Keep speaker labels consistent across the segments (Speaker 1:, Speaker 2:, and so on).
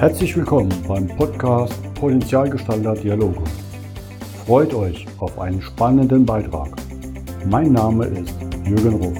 Speaker 1: Herzlich willkommen beim Podcast Potenzialgestalter Dialoge. Freut euch auf einen spannenden Beitrag. Mein Name ist Jürgen Ruf.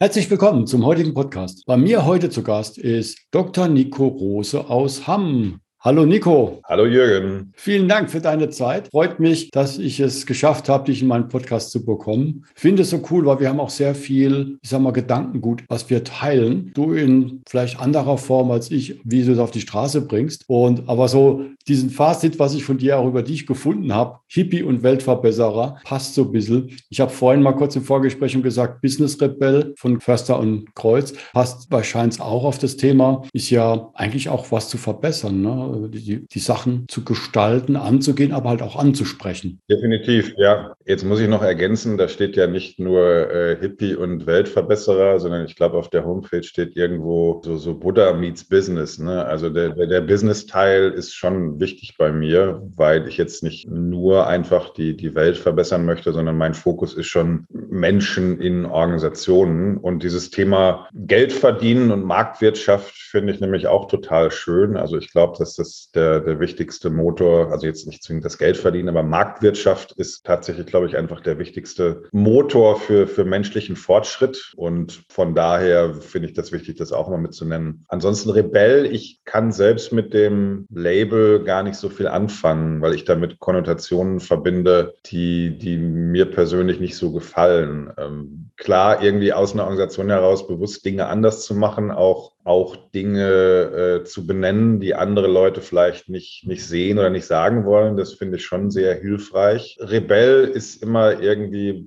Speaker 1: Herzlich willkommen zum heutigen Podcast. Bei mir heute zu Gast ist Dr. Nico Rose aus Hamm. Hallo Nico.
Speaker 2: Hallo Jürgen.
Speaker 1: Vielen Dank für deine Zeit. Freut mich, dass ich es geschafft habe, dich in meinen Podcast zu bekommen. Ich finde es so cool, weil wir haben auch sehr viel, ich sag mal, Gedankengut, was wir teilen. Du in vielleicht anderer Form als ich, wie du es auf die Straße bringst. Und aber so diesen Fazit, was ich von dir auch über dich gefunden habe, Hippie und Weltverbesserer, passt so ein bisschen. Ich habe vorhin mal kurz im Vorgespräch gesagt, Business Rebell von Förster und Kreuz passt wahrscheinlich auch auf das Thema. Ist ja eigentlich auch was zu verbessern. Ne? Die, die Sachen zu gestalten, anzugehen, aber halt auch anzusprechen.
Speaker 2: Definitiv, ja. Jetzt muss ich noch ergänzen, da steht ja nicht nur äh, Hippie und Weltverbesserer, sondern ich glaube, auf der Homepage steht irgendwo so, so Buddha meets Business. Ne? Also der, der, der Business-Teil ist schon wichtig bei mir, weil ich jetzt nicht nur einfach die, die Welt verbessern möchte, sondern mein Fokus ist schon Menschen in Organisationen. Und dieses Thema Geld verdienen und Marktwirtschaft finde ich nämlich auch total schön. Also ich glaube, dass das der, der wichtigste Motor, also jetzt nicht zwingend das Geld verdienen, aber Marktwirtschaft ist tatsächlich, glaube ich, einfach der wichtigste Motor für, für menschlichen Fortschritt. Und von daher finde ich das wichtig, das auch mal mitzunennen. Ansonsten Rebell, ich kann selbst mit dem Label gar nicht so viel anfangen, weil ich damit Konnotationen verbinde, die, die mir persönlich nicht so gefallen. Ähm, klar, irgendwie aus einer Organisation heraus bewusst Dinge anders zu machen, auch auch Dinge äh, zu benennen, die andere Leute vielleicht nicht, nicht sehen oder nicht sagen wollen. Das finde ich schon sehr hilfreich. Rebell ist immer irgendwie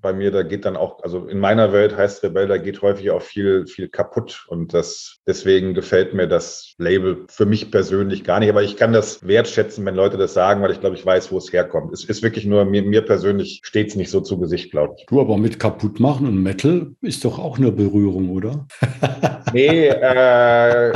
Speaker 2: bei mir, da geht dann auch, also in meiner Welt heißt Rebell, da geht häufig auch viel, viel kaputt. Und das, deswegen gefällt mir das Label für mich persönlich gar nicht. Aber ich kann das wertschätzen, wenn Leute das sagen, weil ich glaube, ich weiß, wo es herkommt. Es ist wirklich nur, mir, mir persönlich steht es nicht so zu Gesicht, glaube ich.
Speaker 1: Du aber mit kaputt machen und Metal ist doch auch eine Berührung, oder?
Speaker 2: nee, äh,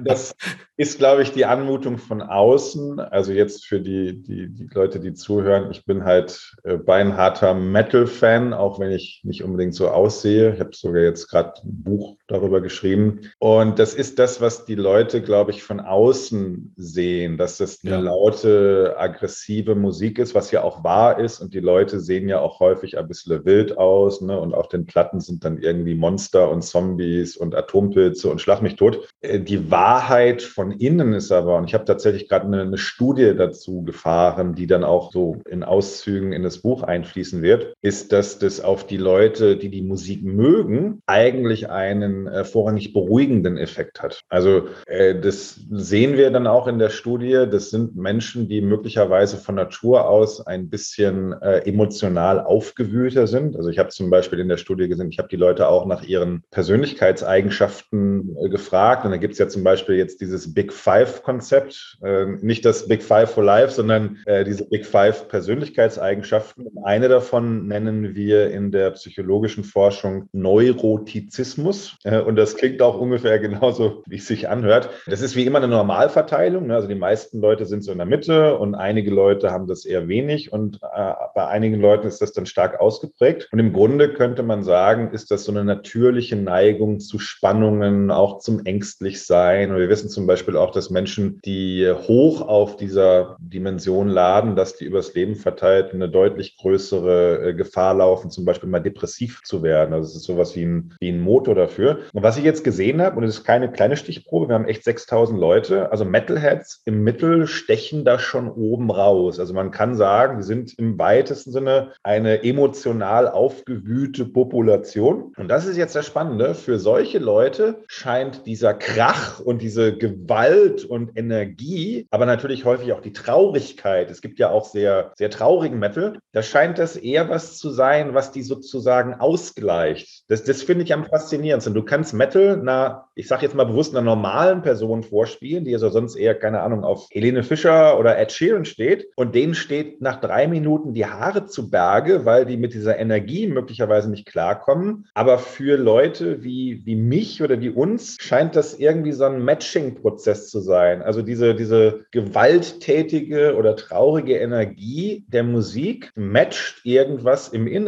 Speaker 2: das ist, glaube ich, die Anmutung von außen. Also jetzt für die, die, die Leute, die zuhören, ich bin halt äh, beinharter Metal-Fan. Fan, auch wenn ich nicht unbedingt so aussehe. Ich habe sogar jetzt gerade ein Buch darüber geschrieben. Und das ist das, was die Leute, glaube ich, von außen sehen, dass das eine ja. laute, aggressive Musik ist, was ja auch wahr ist. Und die Leute sehen ja auch häufig ein bisschen wild aus. Ne? Und auf den Platten sind dann irgendwie Monster und Zombies und Atompilze und Schlag mich tot. Äh, die Wahrheit von innen ist aber, und ich habe tatsächlich gerade eine, eine Studie dazu gefahren, die dann auch so in Auszügen in das Buch einfließen wird, ist, dass dass das auf die Leute, die die Musik mögen, eigentlich einen äh, vorrangig beruhigenden Effekt hat. Also äh, das sehen wir dann auch in der Studie. Das sind Menschen, die möglicherweise von Natur aus ein bisschen äh, emotional aufgewühlter sind. Also ich habe zum Beispiel in der Studie gesehen, ich habe die Leute auch nach ihren Persönlichkeitseigenschaften äh, gefragt. Und da gibt es ja zum Beispiel jetzt dieses Big Five-Konzept. Äh, nicht das Big Five for Life, sondern äh, diese Big Five Persönlichkeitseigenschaften. eine davon nennen wir in der psychologischen Forschung Neurotizismus. Äh, und das klingt auch ungefähr genauso, wie es sich anhört. Das ist wie immer eine Normalverteilung. Ne? Also die meisten Leute sind so in der Mitte und einige Leute haben das eher wenig und äh, bei einigen Leuten ist das dann stark ausgeprägt. Und im Grunde könnte man sagen, ist das so eine natürliche Neigung zu Spannungen, auch zum Ängstlichsein. Und wir wissen zum Beispiel auch, dass Menschen, die hoch auf dieser Dimension laden, dass die übers Leben verteilt eine deutlich größere äh, Gefahr laufen, zum Beispiel mal depressiv zu werden. Also es ist sowas wie ein, wie ein Motor dafür. Und was ich jetzt gesehen habe, und es ist keine kleine Stichprobe, wir haben echt 6000 Leute, also Metalheads im Mittel stechen da schon oben raus. Also man kann sagen, die sind im weitesten Sinne eine emotional aufgewühlte Population. Und das ist jetzt das Spannende. Für solche Leute scheint dieser Krach und diese Gewalt und Energie, aber natürlich häufig auch die Traurigkeit. Es gibt ja auch sehr, sehr traurigen Metal. Da scheint das eher was zu sein, sein, was die sozusagen ausgleicht. Das, das finde ich am faszinierendsten. Du kannst Metal einer, ich sage jetzt mal bewusst, einer normalen Person vorspielen, die also sonst eher, keine Ahnung, auf Helene Fischer oder Ed Sheeran steht. Und denen steht nach drei Minuten die Haare zu Berge, weil die mit dieser Energie möglicherweise nicht klarkommen. Aber für Leute wie, wie mich oder wie uns scheint das irgendwie so ein Matching-Prozess zu sein. Also diese, diese gewalttätige oder traurige Energie der Musik matcht irgendwas im Inneren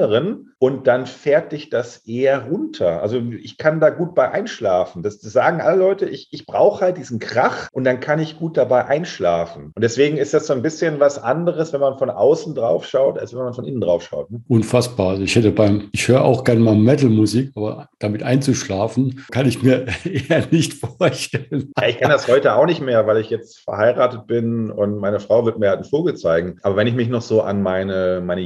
Speaker 2: und dann fährt dich das eher runter. Also ich kann da gut bei einschlafen. Das, das sagen alle Leute, ich, ich brauche halt diesen Krach und dann kann ich gut dabei einschlafen. Und deswegen ist das so ein bisschen was anderes, wenn man von außen drauf schaut, als wenn man von innen drauf schaut.
Speaker 1: Ne? Unfassbar. Also ich hätte beim, ich höre auch gerne mal Metal-Musik, aber damit einzuschlafen, kann ich mir eher nicht vorstellen.
Speaker 2: Ja, ich kann das heute auch nicht mehr, weil ich jetzt verheiratet bin und meine Frau wird mir halt einen Vogel zeigen. Aber wenn ich mich noch so an meine, meine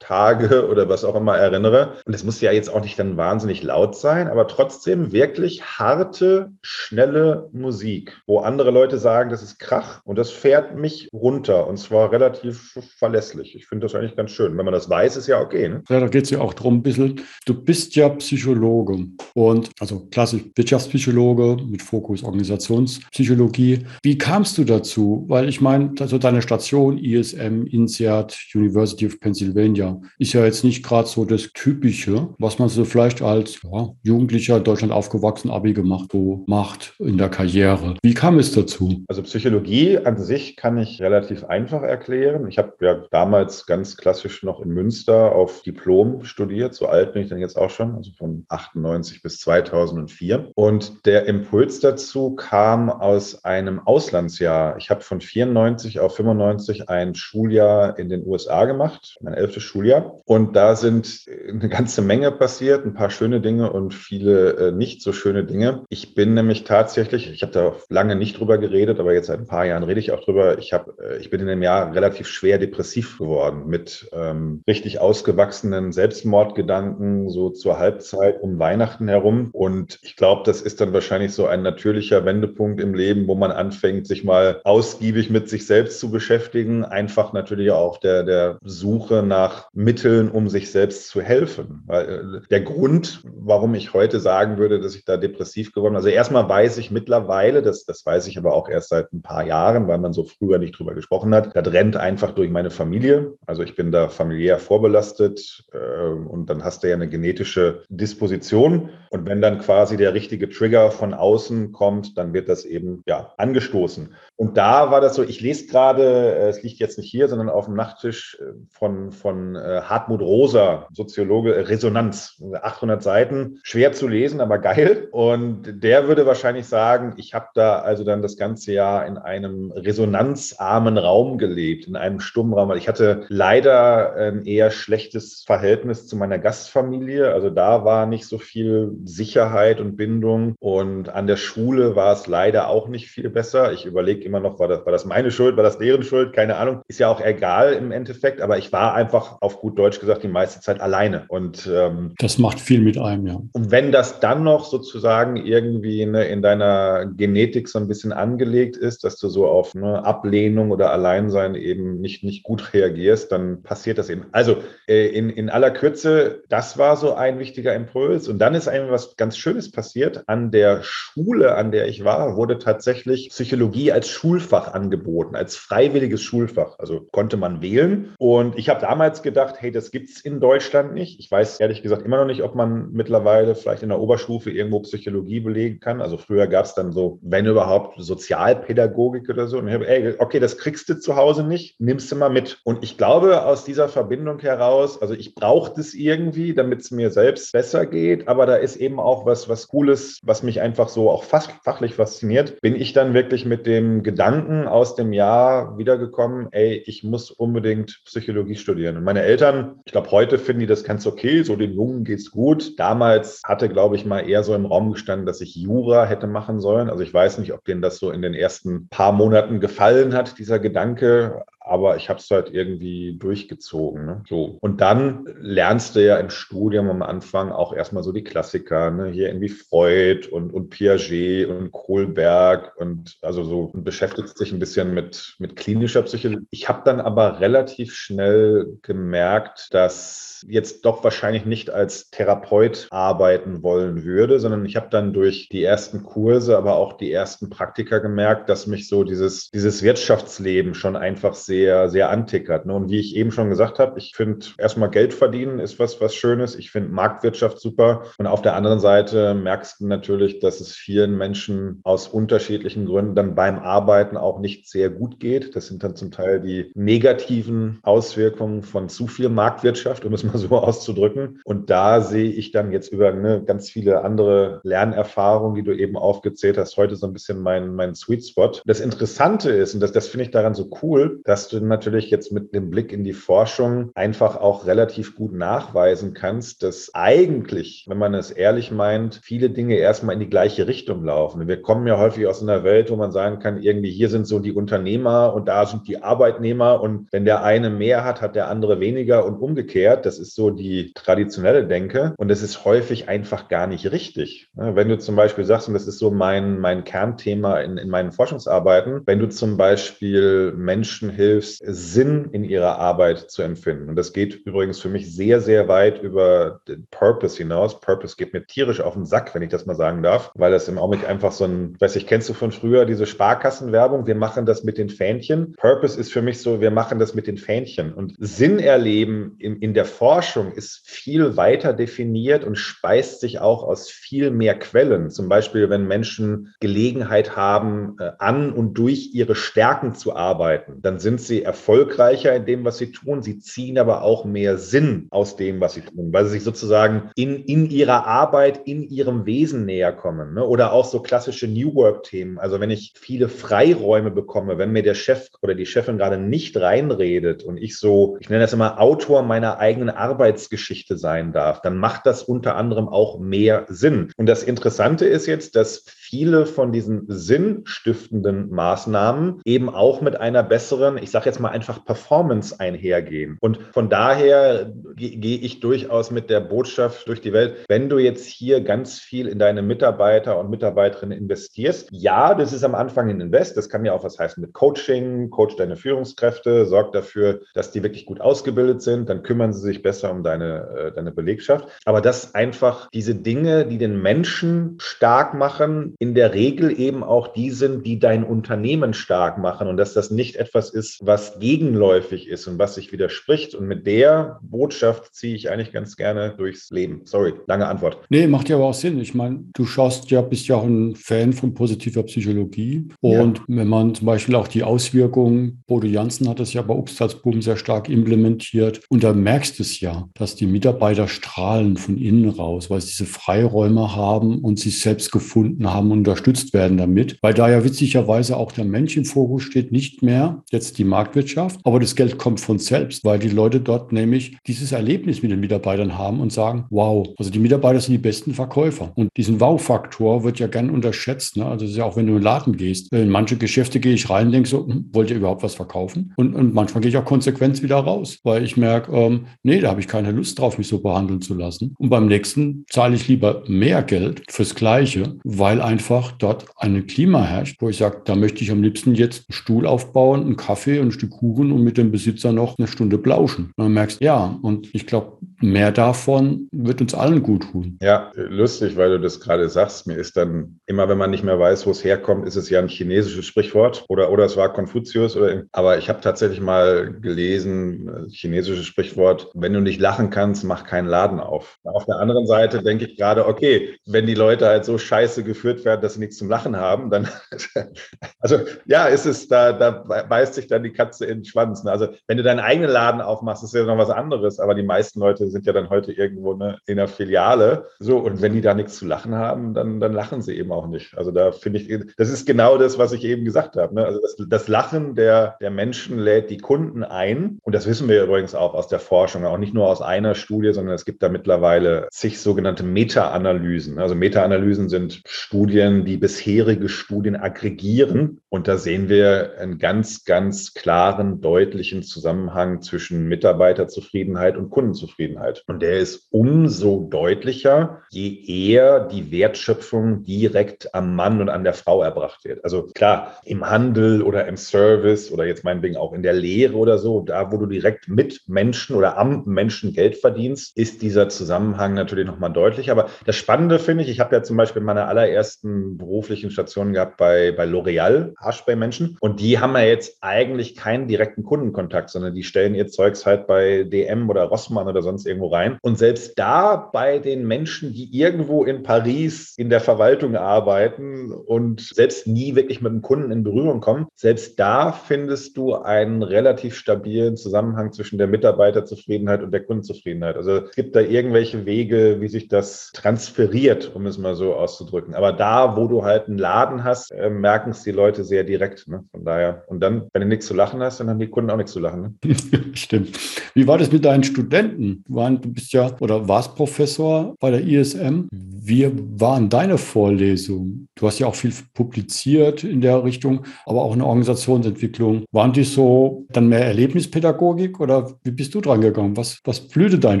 Speaker 2: Junggesellentage oder was auch immer erinnere, und es muss ja jetzt auch nicht dann wahnsinnig laut sein, aber trotzdem wirklich harte, schnelle Musik, wo andere Leute sagen, das ist Krach und das fährt mich runter und zwar relativ verlässlich. Ich finde das eigentlich ganz schön. Wenn man das weiß, ist ja okay. Ne?
Speaker 1: Ja, da geht es ja auch darum, ein bisschen, du bist ja Psychologe und also klassisch Wirtschaftspsychologe mit Fokus Organisationspsychologie. Wie kamst du dazu? Weil ich meine, also deine Station ISM, INSEAD, University of Pennsylvania ist ja jetzt nicht gerade so das Typische, was man so vielleicht als ja, Jugendlicher in Deutschland aufgewachsen, Abi gemacht, so macht in der Karriere. Wie kam es dazu?
Speaker 2: Also Psychologie an sich kann ich relativ einfach erklären. Ich habe ja damals ganz klassisch noch in Münster auf Diplom studiert. So alt bin ich dann jetzt auch schon, also von 98 bis 2004. Und der Impuls dazu kam aus einem Auslandsjahr. Ich habe von 94 auf 95 ein Schuljahr in den USA gemacht, mein elftes Schuljahr. Und da sind eine ganze Menge passiert, ein paar schöne Dinge und viele äh, nicht so schöne Dinge. Ich bin nämlich tatsächlich, ich habe da lange nicht drüber geredet, aber jetzt seit ein paar Jahren rede ich auch drüber. Ich, hab, äh, ich bin in dem Jahr relativ schwer depressiv geworden mit ähm, richtig ausgewachsenen Selbstmordgedanken, so zur Halbzeit um Weihnachten herum. Und ich glaube, das ist dann wahrscheinlich so ein natürlicher Wendepunkt im Leben, wo man anfängt, sich mal ausgiebig mit sich selbst zu beschäftigen. Einfach natürlich auch der, der Suche nach Mitteln, um sich selbst zu helfen. Weil äh, der Grund, warum ich heute sagen würde, dass ich da depressiv geworden bin, also erstmal weiß ich mittlerweile, das, das weiß ich aber auch erst seit ein paar Jahren, weil man so früher nicht drüber gesprochen hat, das rennt einfach durch meine Familie. Also ich bin da familiär vorbelastet äh, und dann hast du ja eine genetische Disposition. Und wenn dann quasi der richtige Trigger von außen kommt, dann wird das eben ja angestoßen. Und da war das so, ich lese gerade, äh, es liegt jetzt nicht hier, sondern auf dem Nachttisch äh, von, von Hartmut Rosa, Soziologe, Resonanz, 800 Seiten, schwer zu lesen, aber geil. Und der würde wahrscheinlich sagen, ich habe da also dann das ganze Jahr in einem resonanzarmen Raum gelebt, in einem stummen Raum. Ich hatte leider ein eher schlechtes Verhältnis zu meiner Gastfamilie. Also da war nicht so viel Sicherheit und Bindung. Und an der Schule war es leider auch nicht viel besser. Ich überlege immer noch, war das, war das meine Schuld, war das deren Schuld? Keine Ahnung. Ist ja auch egal im Endeffekt, aber ich war einfach auf gut Deutsch gesagt die meiste Zeit alleine. Und
Speaker 1: ähm, das macht viel mit einem, ja.
Speaker 2: Und wenn das dann noch sozusagen irgendwie ne, in deiner Genetik so ein bisschen angelegt ist, dass du so auf ne, Ablehnung oder Alleinsein eben nicht, nicht gut reagierst, dann passiert das eben. Also äh, in, in aller Kürze, das war so ein wichtiger Impuls. Und dann ist einem was ganz Schönes passiert. An der Schule, an der ich war, wurde tatsächlich Psychologie als Schulfach angeboten, als freiwilliges Schulfach. Also konnte man wählen. Und ich habe damals gedacht, hey, das gibt es in Deutschland nicht. Ich weiß ehrlich gesagt immer noch nicht, ob man mittlerweile vielleicht in der Oberstufe irgendwo Psychologie belegen kann. Also früher gab es dann so, wenn überhaupt, Sozialpädagogik oder so. Und ich habe, okay, das kriegst du zu Hause nicht, nimmst du mal mit. Und ich glaube, aus dieser Verbindung heraus, also ich brauche das irgendwie, damit es mir selbst besser geht, aber da ist eben auch was, was Cooles, was mich einfach so auch fast fachlich fasziniert, bin ich dann wirklich mit dem Gedanken aus dem Jahr wiedergekommen, ey, ich muss unbedingt Psychologie studieren. Und meine Eltern, ich glaube, heute finden die das ganz okay, so den Jungen geht's gut. Damals hatte, glaube ich, mal eher so im Raum gestanden, dass ich Jura hätte machen sollen. Also ich weiß nicht, ob denen das so in den ersten paar Monaten gefallen hat, dieser Gedanke. Aber ich habe es halt irgendwie durchgezogen. Ne? So. Und dann lernst du ja im Studium am Anfang auch erstmal so die Klassiker, ne? hier irgendwie Freud und, und Piaget und Kohlberg und also so und beschäftigt sich ein bisschen mit, mit klinischer Psychologie. Ich habe dann aber relativ schnell gemerkt, dass jetzt doch wahrscheinlich nicht als Therapeut arbeiten wollen würde, sondern ich habe dann durch die ersten Kurse, aber auch die ersten Praktika gemerkt, dass mich so dieses, dieses Wirtschaftsleben schon einfach sehr, sehr antickert. Ne? Und wie ich eben schon gesagt habe, ich finde erstmal Geld verdienen ist was, was Schönes. Ich finde Marktwirtschaft super. Und auf der anderen Seite merkst du natürlich, dass es vielen Menschen aus unterschiedlichen Gründen dann beim Arbeiten auch nicht sehr gut geht. Das sind dann zum Teil die negativen Auswirkungen von zu viel Marktwirtschaft, um es mal so auszudrücken. Und da sehe ich dann jetzt über ne, ganz viele andere Lernerfahrungen, die du eben aufgezählt hast, heute so ein bisschen mein, mein Sweet Spot. Das Interessante ist, und das, das finde ich daran so cool, dass du natürlich jetzt mit dem Blick in die Forschung einfach auch relativ gut nachweisen kannst, dass eigentlich, wenn man es ehrlich meint, viele Dinge erstmal in die gleiche Richtung laufen. Wir kommen ja häufig aus einer Welt, wo man sagen kann, irgendwie hier sind so die Unternehmer und da sind die Arbeitnehmer und wenn der eine mehr hat, hat der andere weniger und umgekehrt. Das ist so die traditionelle Denke und das ist häufig einfach gar nicht richtig. Wenn du zum Beispiel sagst, und das ist so mein, mein Kernthema in, in meinen Forschungsarbeiten, wenn du zum Beispiel Menschen hilfst, Sinn in ihrer Arbeit zu empfinden. Und das geht übrigens für mich sehr, sehr weit über den Purpose hinaus. Purpose geht mir tierisch auf den Sack, wenn ich das mal sagen darf, weil das im Augenblick einfach so ein, weiß ich, kennst du von früher diese Sparkassenwerbung? Wir machen das mit den Fähnchen. Purpose ist für mich so, wir machen das mit den Fähnchen. Und Sinn erleben in, in der Forschung ist viel weiter definiert und speist sich auch aus viel mehr Quellen. Zum Beispiel, wenn Menschen Gelegenheit haben, äh, an und durch ihre Stärken zu arbeiten, dann sind sie erfolgreicher in dem, was sie tun. Sie ziehen aber auch mehr Sinn aus dem, was sie tun, weil sie sich sozusagen in, in ihrer Arbeit, in ihrem Wesen näher kommen. Ne? Oder auch so klassische New Work-Themen. Also wenn ich viele Freiräume bekomme, wenn mir der Chef oder die Chefin gerade nicht reinredet und ich so, ich nenne das immer Autor meiner eigenen Arbeitsgeschichte sein darf, dann macht das unter anderem auch mehr Sinn. Und das Interessante ist jetzt, dass viele von diesen sinnstiftenden Maßnahmen eben auch mit einer besseren, ich sage jetzt mal einfach Performance einhergehen. Und von daher gehe ich durchaus mit der Botschaft durch die Welt, wenn du jetzt hier ganz viel in deine Mitarbeiter und Mitarbeiterinnen investierst, ja, das ist am Anfang ein Invest, das kann ja auch was heißen mit Coaching, coach deine Führungskräfte, sorg dafür, dass die wirklich gut ausgebildet sind, dann kümmern sie sich besser um deine, äh, deine Belegschaft. Aber das einfach diese Dinge, die den Menschen stark machen, in der Regel eben auch die sind, die dein Unternehmen stark machen und dass das nicht etwas ist, was gegenläufig ist und was sich widerspricht. Und mit der Botschaft ziehe ich eigentlich ganz gerne durchs Leben. Sorry, lange Antwort.
Speaker 1: Nee, macht ja aber auch Sinn. Ich meine, du schaust ja, bist ja auch ein Fan von positiver Psychologie. Und ja. wenn man zum Beispiel auch die Auswirkungen, Bodo Janssen hat das ja bei Obstalsboom sehr stark implementiert. Und da merkst du es ja, dass die Mitarbeiter strahlen von innen raus, weil sie diese Freiräume haben und sich selbst gefunden haben und unterstützt werden damit. Weil da ja witzigerweise auch der Mensch im Fokus steht, nicht mehr jetzt die Marktwirtschaft, aber das Geld kommt von selbst, weil die Leute dort nämlich dieses Erlebnis mit den Mitarbeitern haben und sagen, wow, also die Mitarbeiter sind die besten Verkäufer. Und diesen Wow-Faktor wird ja gern unterschätzt. Ne? Also es ist ja auch, wenn du in den Laden gehst. In manche Geschäfte gehe ich rein und denke so, hm, wollt ihr überhaupt was verkaufen? Und, und manchmal gehe ich auch konsequent wieder raus, weil ich merke, ähm, nee, da habe ich keine Lust drauf, mich so behandeln zu lassen. Und beim nächsten zahle ich lieber mehr Geld fürs Gleiche, weil einfach dort ein Klima herrscht, wo ich sage, da möchte ich am liebsten jetzt einen Stuhl aufbauen, einen Kaffee und ein Stück Kuchen und mit dem Besitzer noch eine Stunde plauschen. Und dann merkst ja, und ich glaube, mehr davon wird uns allen gut tun.
Speaker 2: Ja, lustig, weil du das gerade sagst. Mir ist dann immer, wenn man nicht mehr weiß, wo es herkommt, ist es ja ein chinesisches Sprichwort oder, oder es war Konfuzius. Oder, aber ich habe tatsächlich mal gelesen, äh, chinesisches Sprichwort, wenn du nicht lachen kannst, mach keinen Laden auf. Auf der anderen Seite denke ich gerade, okay, wenn die Leute halt so scheiße geführt werden, dass sie nichts zum Lachen haben, dann, also ja, ist es, da, da beißt sich dann die Katze in den Schwanz. Ne? Also wenn du deinen eigenen Laden aufmachst, ist ja noch was anderes, aber die meisten Leute sind ja dann heute irgendwo ne, in der Filiale. So, und wenn die da nichts zu lachen haben, dann, dann lachen sie eben auch nicht. Also da finde ich, das ist genau das, was ich eben gesagt habe. Ne? Also das, das Lachen der, der Menschen lädt die Kunden ein. Und das wissen wir übrigens auch aus der Forschung, auch nicht nur aus einer Studie, sondern es gibt da mittlerweile zig sogenannte Meta-Analysen. Also Meta-Analysen sind Studien, die bisherige Studien aggregieren. Und da sehen wir einen ganz, ganz klaren, deutlichen Zusammenhang zwischen Mitarbeiterzufriedenheit und Kundenzufriedenheit. Und der ist umso deutlicher, je eher die Wertschöpfung direkt am Mann und an der Frau erbracht wird. Also klar, im Handel oder im Service oder jetzt meinetwegen auch in der Lehre oder so, da wo du direkt mit Menschen oder am Menschen Geld verdienst, ist dieser Zusammenhang natürlich nochmal deutlich. Aber das Spannende finde ich, ich habe ja zum Beispiel meine allerersten beruflichen Stationen gehabt bei, bei L'Oreal, Haarspray-Menschen, und die haben ja jetzt eigentlich keinen direkten Kundenkontakt, sondern die stellen ihr Zeugs halt bei DM oder Rossmann oder sonst irgendwo rein. Und selbst da bei den Menschen, die irgendwo in Paris in der Verwaltung arbeiten und selbst nie wirklich mit einem Kunden in Berührung kommen, selbst da findest du einen relativ stabilen Zusammenhang zwischen der Mitarbeiterzufriedenheit und der Kundenzufriedenheit. Also es gibt da irgendwelche Wege, wie sich das transferiert, um es mal so auszudrücken. Aber da, wo du halt einen Laden hast, äh, merken es die Leute sehr direkt. Ne? Von daher. Und dann, wenn du nichts zu lachen hast, dann haben die Kunden auch nichts zu lachen.
Speaker 1: Ne? Stimmt. Wie war das mit deinen Studenten? Du bist ja oder warst Professor bei der ISM. Wie waren deine Vorlesungen? Du hast ja auch viel publiziert in der Richtung, aber auch in der Organisationsentwicklung. Waren die so dann mehr Erlebnispädagogik oder wie bist du dran gegangen? Was, was blühte deinen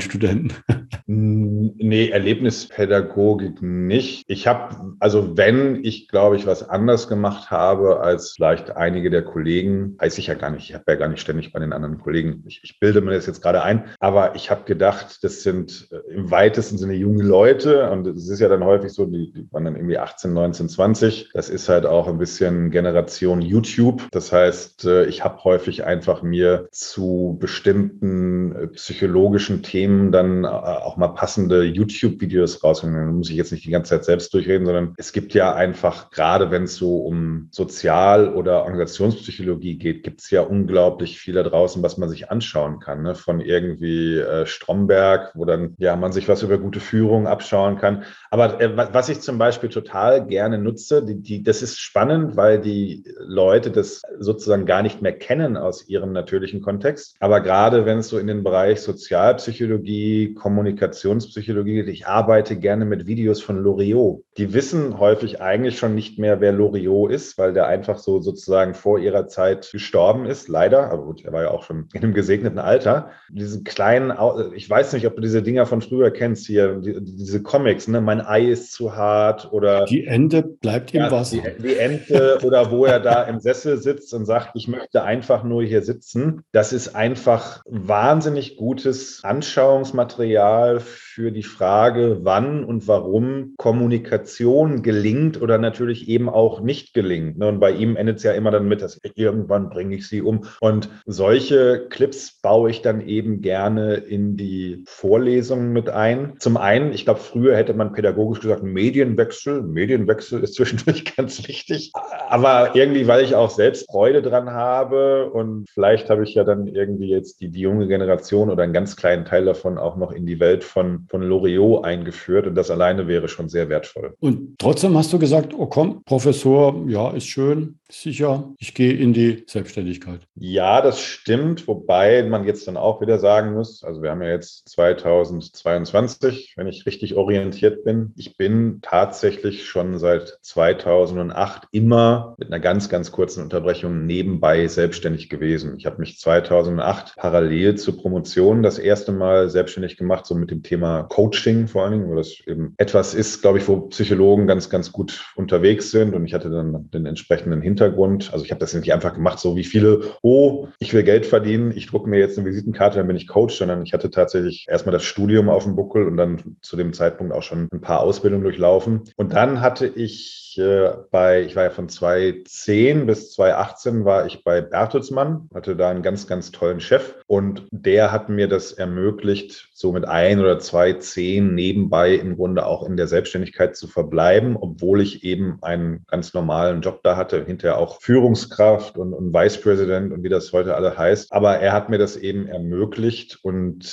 Speaker 1: Studenten?
Speaker 2: Nee, Erlebnispädagogik nicht. Ich habe, also wenn ich, glaube ich, was anders gemacht habe als vielleicht einige der Kollegen, weiß ich ja gar nicht. Ich habe ja gar nicht ständig bei den anderen Kollegen. Ich, ich bilde mir das jetzt gerade ein. Aber ich habe gedacht, das sind äh, im weitesten Sinne junge Leute. Und es ist ja dann häufig so, die, die waren dann irgendwie 18, 19, 20. Das ist halt auch ein bisschen Generation YouTube. Das heißt, äh, ich habe häufig einfach mir zu bestimmten äh, psychologischen Themen dann auch mal passende YouTube-Videos rausgenommen. Da muss ich jetzt nicht die ganze Zeit selbst durchreden, sondern es gibt ja einfach, gerade wenn es so um Sozial- oder Organisationspsychologie geht, gibt es ja unglaublich viel da draußen, was man sich anschauen kann. Ne? Von irgendwie äh, Stromberg, wo dann ja man sich was über gute Führung abschauen kann. Aber äh, was ich zum Beispiel total gerne nutze, die, die, das ist spannend, weil die Leute das sozusagen gar nicht mehr kennen aus ihrem natürlichen Kontext. Aber gerade wenn es so in den Bereich Sozialpsychologie, Kommunikationspsychologie geht, ich arbeite gerne mit Videos von Loriot. Die wissen häufig eigentlich schon nicht mehr, wer Loriot ist, weil der einfach so sozusagen vor ihrer Zeit gestorben ist, leider. Aber gut, er war ja auch schon in einem gesegneten Alter. Diese kleinen, ich weiß nicht, ob du diese Dinger von früher kennst hier, diese Comics, ne? Mein Ei ist zu hart oder.
Speaker 1: Die Ente bleibt im ja, Wasser.
Speaker 2: Die, die Ente oder wo er da im Sessel sitzt und sagt, ich möchte einfach nur hier sitzen. Das ist einfach wahnsinnig gutes Anschauungsmaterial für die Frage, wann und warum Kommunikation gelingt oder natürlich eben auch nicht gelingt. Ne? Und bei ihm endet es ja immer dann mit, dass irgendwann bringe ich sie um. Und solche Clips baue ich dann eben gerne in die Vorlesungen mit ein. Zum einen, ich glaube, früher hätte man pädagogisch gesagt, Medienwechsel. Medienwechsel ist zwischendurch ganz wichtig. Aber irgendwie, weil ich auch selbst Freude dran habe und vielleicht habe ich ja dann irgendwie jetzt die, die junge Generation oder einen ganz kleinen Teil davon auch noch in die Welt von von, Loriot eingeführt und das alleine wäre schon sehr wertvoll.
Speaker 1: Und trotzdem hast du gesagt, oh komm, Professor, ja, ist schön, sicher, ich gehe in die Selbstständigkeit.
Speaker 2: Ja, das stimmt, wobei man jetzt dann auch wieder sagen muss, also wir haben ja jetzt 2022, wenn ich richtig orientiert bin. Ich bin tatsächlich schon seit 2008 immer mit einer ganz, ganz kurzen Unterbrechung nebenbei selbstständig gewesen. Ich habe mich 2008 parallel zur Promotion das erste Mal selbstständig gemacht, so mit dem Thema Coaching vor allen Dingen, weil das eben etwas ist, glaube ich, wo Psychologen ganz, ganz gut unterwegs sind und ich hatte dann den entsprechenden Hintergrund. Also ich habe das nicht einfach gemacht, so wie viele, oh, ich will Geld verdienen, ich drucke mir jetzt eine Visitenkarte, dann bin ich Coach, sondern ich hatte tatsächlich erstmal das Studium auf dem Buckel und dann zu dem Zeitpunkt auch schon ein paar Ausbildungen durchlaufen. Und dann hatte ich äh, bei, ich war ja von 2010 bis 2018 war ich bei Bertelsmann, hatte da einen ganz, ganz tollen Chef und der hat mir das ermöglicht, so mit ein oder zwei Zehn nebenbei im Grunde auch in der Selbstständigkeit zu verbleiben, obwohl ich eben einen ganz normalen Job da hatte, hinterher auch Führungskraft und, und Vice President und wie das heute alle heißt. Aber er hat mir das eben ermöglicht und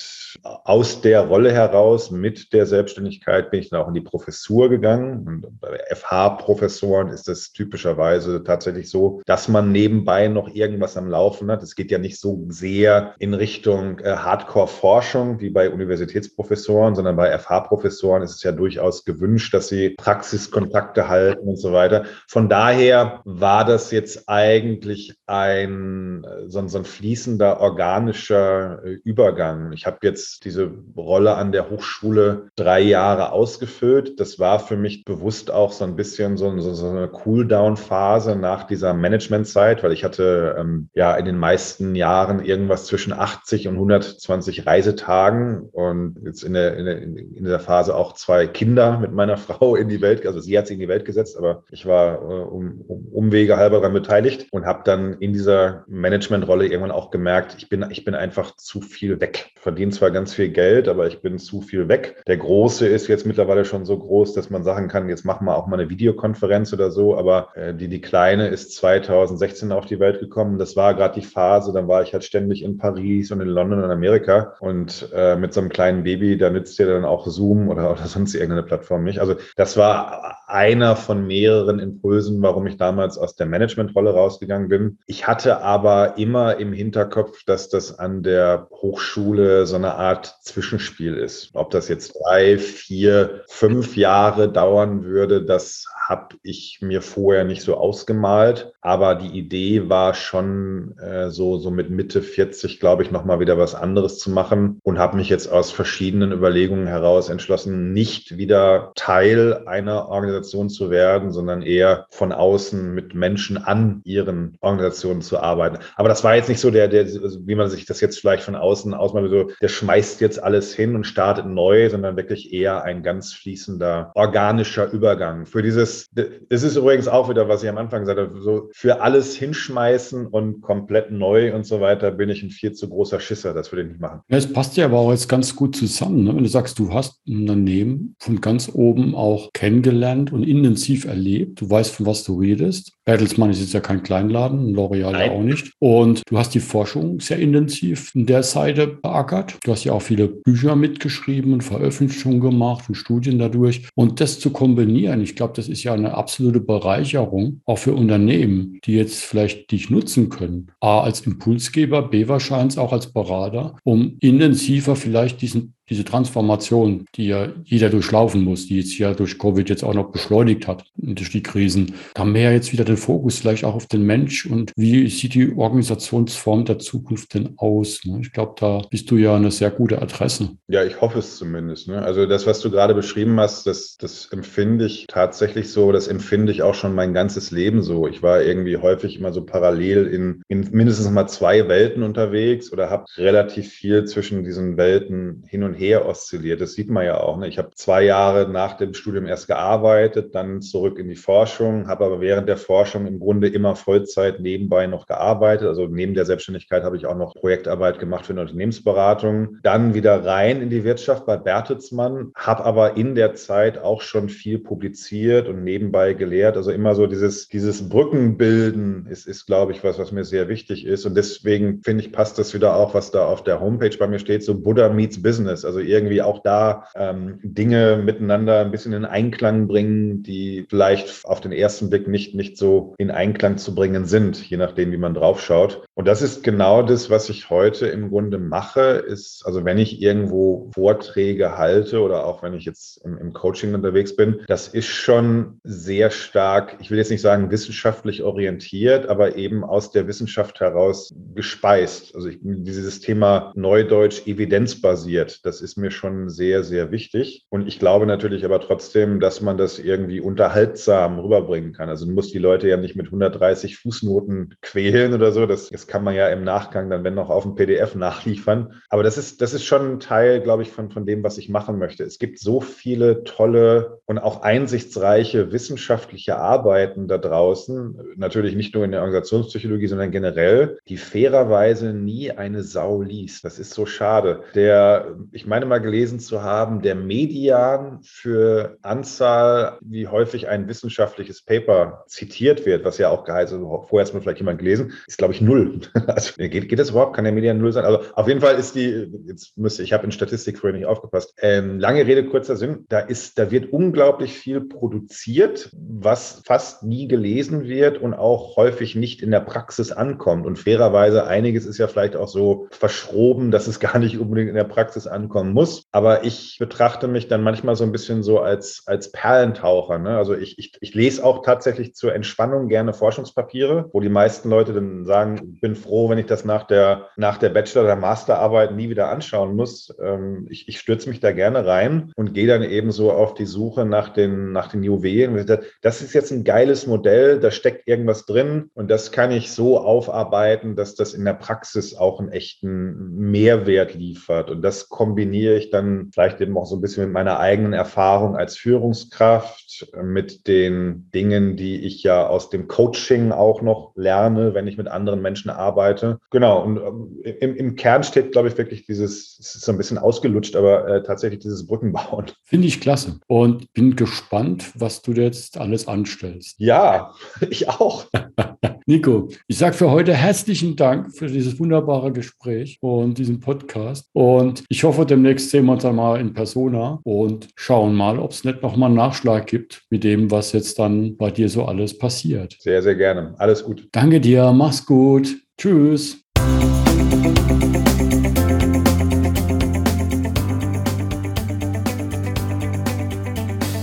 Speaker 2: aus der Rolle heraus, mit der Selbstständigkeit, bin ich dann auch in die Professur gegangen. Und bei FH-Professoren ist es typischerweise tatsächlich so, dass man nebenbei noch irgendwas am Laufen hat. Es geht ja nicht so sehr in Richtung äh, Hardcore-Forschung wie bei Universitätsprofessoren, sondern bei FH-Professoren ist es ja durchaus gewünscht, dass sie Praxiskontakte halten und so weiter. Von daher war das jetzt eigentlich ein so, so ein fließender organischer äh, Übergang. Ich habe jetzt diese Rolle an der Hochschule drei Jahre ausgefüllt. Das war für mich bewusst auch so ein bisschen so, so, so eine Cooldown-Phase nach dieser Managementzeit, weil ich hatte ähm, ja in den meisten Jahren irgendwas zwischen 80 und 120 Reisetagen und jetzt in der, in der, in der Phase auch zwei Kinder mit meiner Frau in die Welt, also sie hat sie in die Welt gesetzt, aber ich war äh, um, um Umwege halber daran beteiligt und habe dann in dieser Managementrolle irgendwann auch gemerkt, ich bin, ich bin einfach zu viel weg. Verdiene zwar ganz viel Geld, aber ich bin zu viel weg. Der Große ist jetzt mittlerweile schon so groß, dass man sagen kann, jetzt machen wir auch mal eine Videokonferenz oder so, aber äh, die, die Kleine ist 2016 auf die Welt gekommen. Das war gerade die Phase, dann war ich halt ständig in Paris und in London und Amerika und äh, mit so einem kleinen Baby, da nützt ja dann auch Zoom oder, oder sonst irgendeine Plattform nicht. Also das war einer von mehreren Impulsen, warum ich damals aus der Managementrolle rausgegangen bin. Ich hatte aber immer im Hinterkopf, dass das an der Hochschule so eine Art Zwischenspiel ist. Ob das jetzt drei, vier, fünf Jahre dauern würde, das habe ich mir vorher nicht so ausgemalt. Aber die Idee war schon äh, so, so mit Mitte 40, glaube ich, nochmal wieder was anderes zu machen und habe mich jetzt aus verschiedenen Überlegungen heraus entschlossen, nicht wieder Teil einer Organisation zu werden, sondern eher von außen mit Menschen an ihren Organisationen zu arbeiten. Aber das war jetzt nicht so der, der wie man sich das jetzt vielleicht von außen ausmalt, so, der schmeißt jetzt alles hin und startet neu, sondern wirklich eher ein ganz fließender, organischer Übergang. Für dieses, es ist übrigens auch wieder, was ich am Anfang gesagt habe, so für alles hinschmeißen und komplett neu und so weiter bin ich ein viel zu großer Schisser. Das würde ich nicht machen.
Speaker 1: Es passt ja aber auch jetzt ganz gut zusammen. Ne? Wenn du sagst, du hast ein Unternehmen von ganz oben auch kennengelernt und intensiv erlebt, du weißt, von was du redest. Bertelsmann ist jetzt ja kein Kleinladen, L'Oreal ja auch nicht. Und du hast die Forschung sehr intensiv in der Seite beackert. Du hast ja auch viele Bücher mitgeschrieben und Veröffentlichungen gemacht und Studien dadurch. Und das zu kombinieren, ich glaube, das ist ja eine absolute Bereicherung, auch für Unternehmen, die jetzt vielleicht dich nutzen können. A, als Impulsgeber, B, wahrscheinlich auch als Berater, um intensiver vielleicht diesen diese Transformation, die ja jeder durchlaufen muss, die jetzt ja durch Covid jetzt auch noch beschleunigt hat, durch die Krisen, da mehr jetzt wieder den Fokus vielleicht auch auf den Mensch und wie sieht die Organisationsform der Zukunft denn aus? Ne? Ich glaube, da bist du ja eine sehr gute Adresse.
Speaker 2: Ja, ich hoffe es zumindest. Ne? Also das, was du gerade beschrieben hast, das, das empfinde ich tatsächlich so, das empfinde ich auch schon mein ganzes Leben so. Ich war irgendwie häufig immer so parallel in, in mindestens mal zwei Welten unterwegs oder habe relativ viel zwischen diesen Welten hin und her her oszilliert. Das sieht man ja auch. Ne? Ich habe zwei Jahre nach dem Studium erst gearbeitet, dann zurück in die Forschung, habe aber während der Forschung im Grunde immer Vollzeit nebenbei noch gearbeitet. Also neben der Selbstständigkeit habe ich auch noch Projektarbeit gemacht für eine Unternehmensberatung. Dann wieder rein in die Wirtschaft bei Bertelsmann, habe aber in der Zeit auch schon viel publiziert und nebenbei gelehrt. Also immer so dieses, dieses Brückenbilden ist, ist, glaube ich, was, was mir sehr wichtig ist. Und deswegen finde ich, passt das wieder auch, was da auf der Homepage bei mir steht, so Buddha meets Business. Also irgendwie auch da ähm, Dinge miteinander ein bisschen in Einklang bringen, die vielleicht auf den ersten Blick nicht, nicht so in Einklang zu bringen sind, je nachdem, wie man drauf schaut. Und das ist genau das, was ich heute im Grunde mache, ist, also wenn ich irgendwo Vorträge halte oder auch wenn ich jetzt im, im Coaching unterwegs bin, das ist schon sehr stark, ich will jetzt nicht sagen wissenschaftlich orientiert, aber eben aus der Wissenschaft heraus gespeist. Also ich, dieses Thema Neudeutsch evidenzbasiert, das ist mir schon sehr, sehr wichtig. Und ich glaube natürlich aber trotzdem, dass man das irgendwie unterhaltsam rüberbringen kann. Also du musst die Leute ja nicht mit 130 Fußnoten quälen oder so. Das, das kann man ja im Nachgang dann, wenn noch auf dem PDF nachliefern. Aber das ist, das ist schon ein Teil, glaube ich, von, von dem, was ich machen möchte. Es gibt so viele tolle und auch einsichtsreiche wissenschaftliche Arbeiten da draußen. Natürlich nicht nur in der Organisationspsychologie, sondern generell, die fairerweise nie eine Sau liest. Das ist so schade. Der, ich meine mal gelesen zu haben, der Median für Anzahl, wie häufig ein wissenschaftliches Paper zitiert wird, was ja auch geheißen, also vorher hat mir vielleicht jemand gelesen, ist glaube ich null. Also geht, geht das überhaupt? Kann der Median null sein? Also auf jeden Fall ist die, jetzt müsste ich habe in Statistik früher nicht aufgepasst. Ähm, lange Rede, kurzer Sinn, da ist, da wird unglaublich viel produziert, was fast nie gelesen wird und auch häufig nicht in der Praxis ankommt. Und fairerweise, einiges ist ja vielleicht auch so verschroben, dass es gar nicht unbedingt in der Praxis ankommen muss. Aber ich betrachte mich dann manchmal so ein bisschen so als, als Perlentaucher. Ne? Also ich, ich, ich lese auch tatsächlich zur Entspannung gerne Forschungspapiere, wo die meisten Leute dann sagen, bin froh, wenn ich das nach der, nach der Bachelor- oder Masterarbeit nie wieder anschauen muss. Ähm, ich, ich stürze mich da gerne rein und gehe dann eben so auf die Suche nach den, nach den Juwelen. Das ist jetzt ein geiles Modell, da steckt irgendwas drin und das kann ich so aufarbeiten, dass das in der Praxis auch einen echten Mehrwert liefert. Und das kombiniere ich dann vielleicht eben auch so ein bisschen mit meiner eigenen Erfahrung als Führungskraft, mit den Dingen, die ich ja aus dem Coaching auch noch lerne, wenn ich mit anderen Menschen arbeite. Genau. Und ähm, im, im Kern steht, glaube ich, wirklich dieses, es ist so ein bisschen ausgelutscht, aber äh, tatsächlich dieses Brückenbauen.
Speaker 1: Finde ich klasse. Und bin gespannt, was du jetzt alles anstellst.
Speaker 2: Ja, ich auch.
Speaker 1: Nico, ich sage für heute herzlichen Dank für dieses wunderbare Gespräch und diesen Podcast. Und ich hoffe, demnächst sehen wir uns dann mal in Persona und schauen mal, ob es nicht nochmal einen Nachschlag gibt mit dem, was jetzt dann bei dir so alles passiert.
Speaker 2: Sehr, sehr gerne. Alles gut.
Speaker 1: Danke dir. Mach's gut. Tschüss.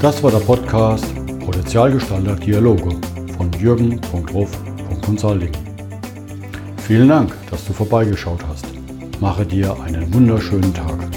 Speaker 1: Das war der Podcast Potenzialgestalter Dialoge von jürgen.ruff.consulting. Vielen Dank, dass du vorbeigeschaut hast. Mache dir einen wunderschönen Tag.